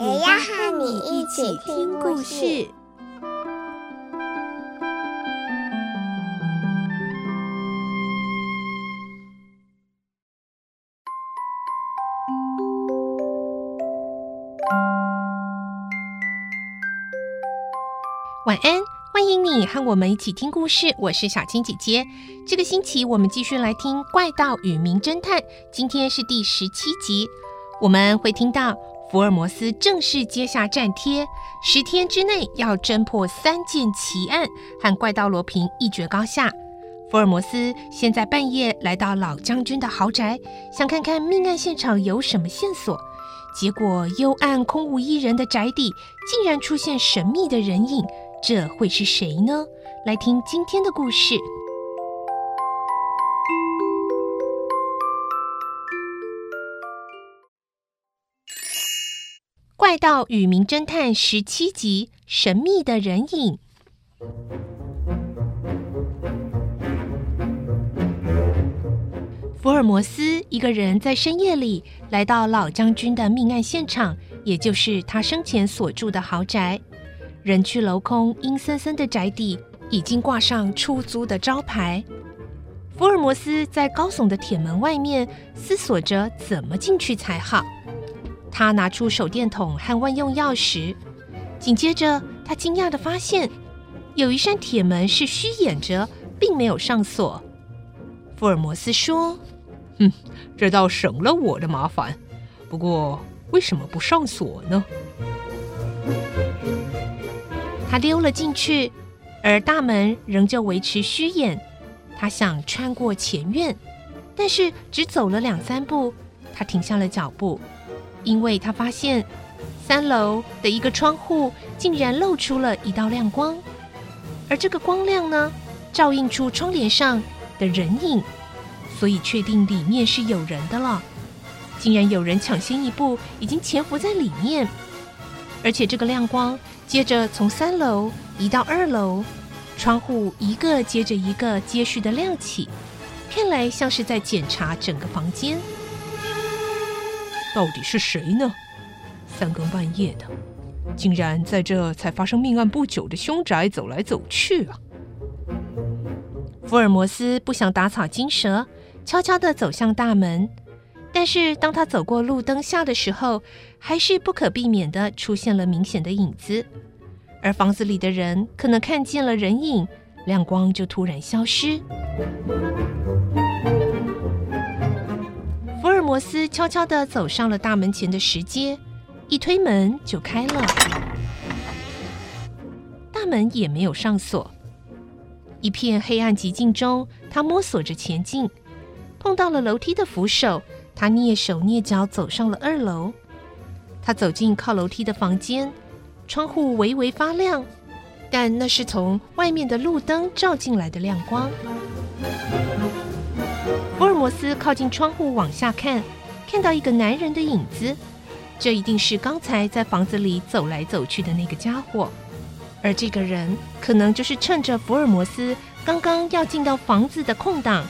也要和你一起听故事。晚安，欢迎你和我们一起听故事。我是小青姐姐。这个星期我们继续来听《怪盗与名侦探》，今天是第十七集。我们会听到福尔摩斯正式接下战帖，十天之内要侦破三件奇案，和怪盗罗平一决高下。福尔摩斯现在半夜来到老将军的豪宅，想看看命案现场有什么线索。结果幽暗空无一人的宅邸，竟然出现神秘的人影。这会是谁呢？来听今天的故事，《怪盗与名侦探》十七集：神秘的人影。福尔摩斯一个人在深夜里来到老将军的命案现场，也就是他生前所住的豪宅。人去楼空，阴森森的宅邸已经挂上出租的招牌。福尔摩斯在高耸的铁门外面思索着怎么进去才好。他拿出手电筒和万用钥匙，紧接着他惊讶的发现，有一扇铁门是虚掩着，并没有上锁。福尔摩斯说：“嗯，这倒省了我的麻烦。不过，为什么不上锁呢？”他溜了进去，而大门仍旧维持虚掩。他想穿过前院，但是只走了两三步，他停下了脚步，因为他发现三楼的一个窗户竟然露出了一道亮光，而这个光亮呢，照映出窗帘上的人影，所以确定里面是有人的了。竟然有人抢先一步，已经潜伏在里面，而且这个亮光。接着从三楼移到二楼，窗户一个接着一个接续的亮起，看来像是在检查整个房间。到底是谁呢？三更半夜的，竟然在这才发生命案不久的凶宅走来走去啊！福尔摩斯不想打草惊蛇，悄悄地走向大门。但是当他走过路灯下的时候，还是不可避免地出现了明显的影子，而房子里的人可能看见了人影，亮光就突然消失。摩斯悄悄地走上了大门前的石阶，一推门就开了，大门也没有上锁。一片黑暗寂静中，他摸索着前进，碰到了楼梯的扶手。他蹑手蹑脚走上了二楼，他走进靠楼梯的房间，窗户微微发亮，但那是从外面的路灯照进来的亮光。福尔摩斯靠近窗户往下看，看到一个男人的影子，这一定是刚才在房子里走来走去的那个家伙，而这个人可能就是趁着福尔摩斯刚刚要进到房子的空档，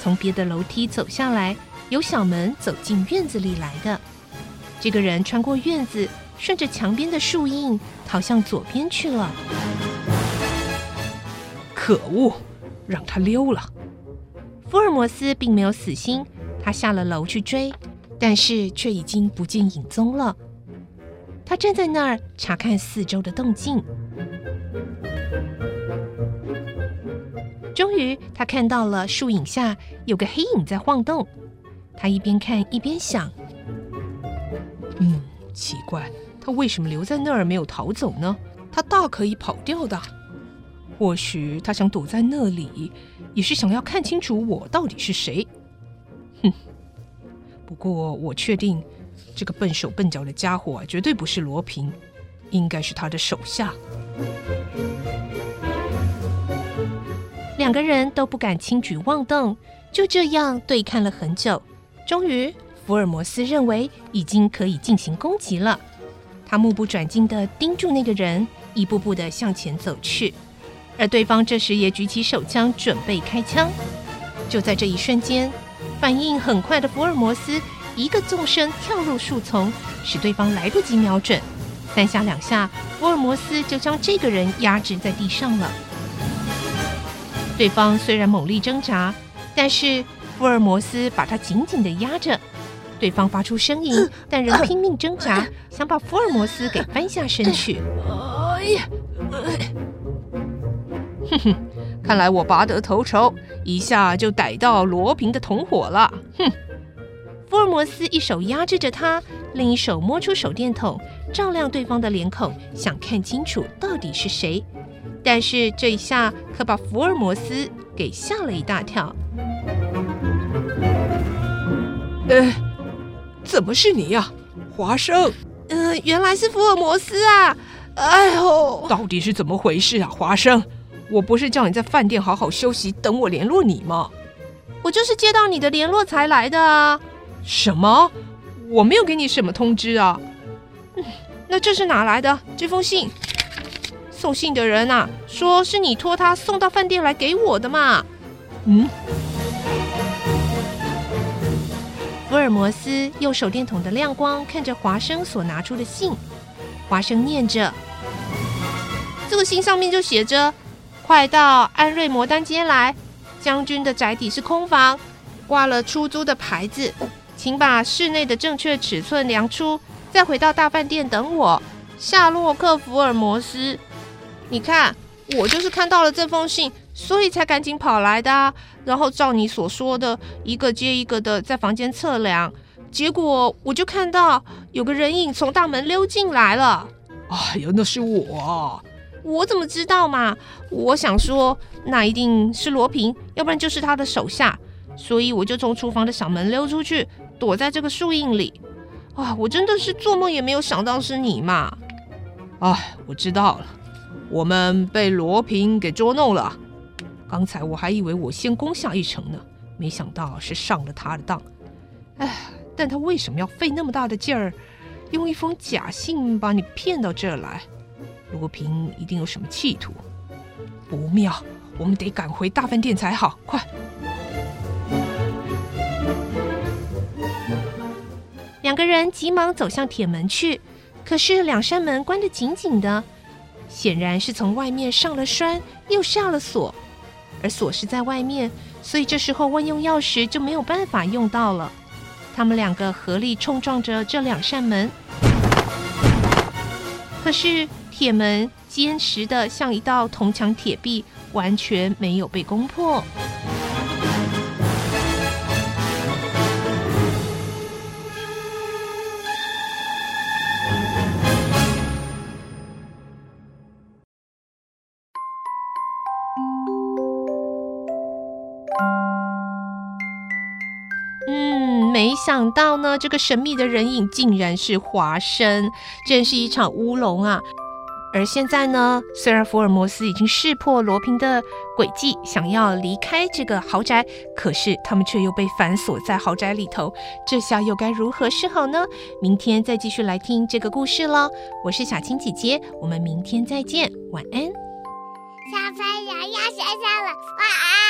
从别的楼梯走下来。由小门走进院子里来的这个人，穿过院子，顺着墙边的树荫逃向左边去了。可恶，让他溜了！福尔摩斯并没有死心，他下了楼去追，但是却已经不见影踪了。他站在那儿查看四周的动静，终于他看到了树影下有个黑影在晃动。他一边看一边想：“嗯，奇怪，他为什么留在那儿没有逃走呢？他大可以跑掉的。或许他想躲在那里，也是想要看清楚我到底是谁。哼！不过我确定，这个笨手笨脚的家伙，绝对不是罗平，应该是他的手下。两个人都不敢轻举妄动，就这样对看了很久。终于，福尔摩斯认为已经可以进行攻击了。他目不转睛地盯住那个人，一步步地向前走去。而对方这时也举起手枪，准备开枪。就在这一瞬间，反应很快的福尔摩斯一个纵身跳入树丛，使对方来不及瞄准。三下两下，福尔摩斯就将这个人压制在地上了。对方虽然猛力挣扎，但是福尔摩斯把他紧紧地压着。对方发出声音，但仍拼命挣扎，想把福尔摩斯给翻下身去。哎呀！哼哼，看来我拔得头筹，一下就逮到罗平的同伙了。哼！福尔摩斯一手压制着他，另一手摸出手电筒，照亮对方的脸孔，想看清楚到底是谁。但是这一下可把福尔摩斯给吓了一大跳。呃，怎么是你呀，华生？嗯、呃，原来是福尔摩斯啊！哎呦，到底是怎么回事啊，华生？我不是叫你在饭店好好休息，等我联络你吗？我就是接到你的联络才来的啊。什么？我没有给你什么通知啊。嗯，那这是哪来的？这封信？送信的人啊，说是你托他送到饭店来给我的嘛。嗯。福尔摩斯用手电筒的亮光看着华生所拿出的信，华生念着，这个信上面就写着。快到安瑞摩丹街来，将军的宅邸是空房，挂了出租的牌子，请把室内的正确尺寸量出，再回到大饭店等我。夏洛克·福尔摩斯，你看，我就是看到了这封信，所以才赶紧跑来的。然后照你所说的，一个接一个的在房间测量，结果我就看到有个人影从大门溜进来了。哎呀，那是我。我怎么知道嘛？我想说，那一定是罗平，要不然就是他的手下，所以我就从厨房的小门溜出去，躲在这个树荫里。啊，我真的是做梦也没有想到是你嘛！哎，我知道了，我们被罗平给捉弄了。刚才我还以为我先攻下一城呢，没想到是上了他的当。哎，但他为什么要费那么大的劲儿，用一封假信把你骗到这儿来？罗平一定有什么企图，不妙！我们得赶回大饭店才好。快！两个人急忙走向铁门去，可是两扇门关得紧紧的，显然是从外面上了栓，又下了锁，而锁是在外面，所以这时候万用钥匙就没有办法用到了。他们两个合力冲撞着这两扇门，可是。铁门坚实的像一道铜墙铁壁，完全没有被攻破。嗯，没想到呢，这个神秘的人影竟然是华生，真是一场乌龙啊！而现在呢，虽然福尔摩斯已经识破罗平的诡计，想要离开这个豪宅，可是他们却又被反锁在豪宅里头，这下又该如何是好呢？明天再继续来听这个故事喽。我是小青姐姐，我们明天再见，晚安。小朋友要睡觉了，晚安。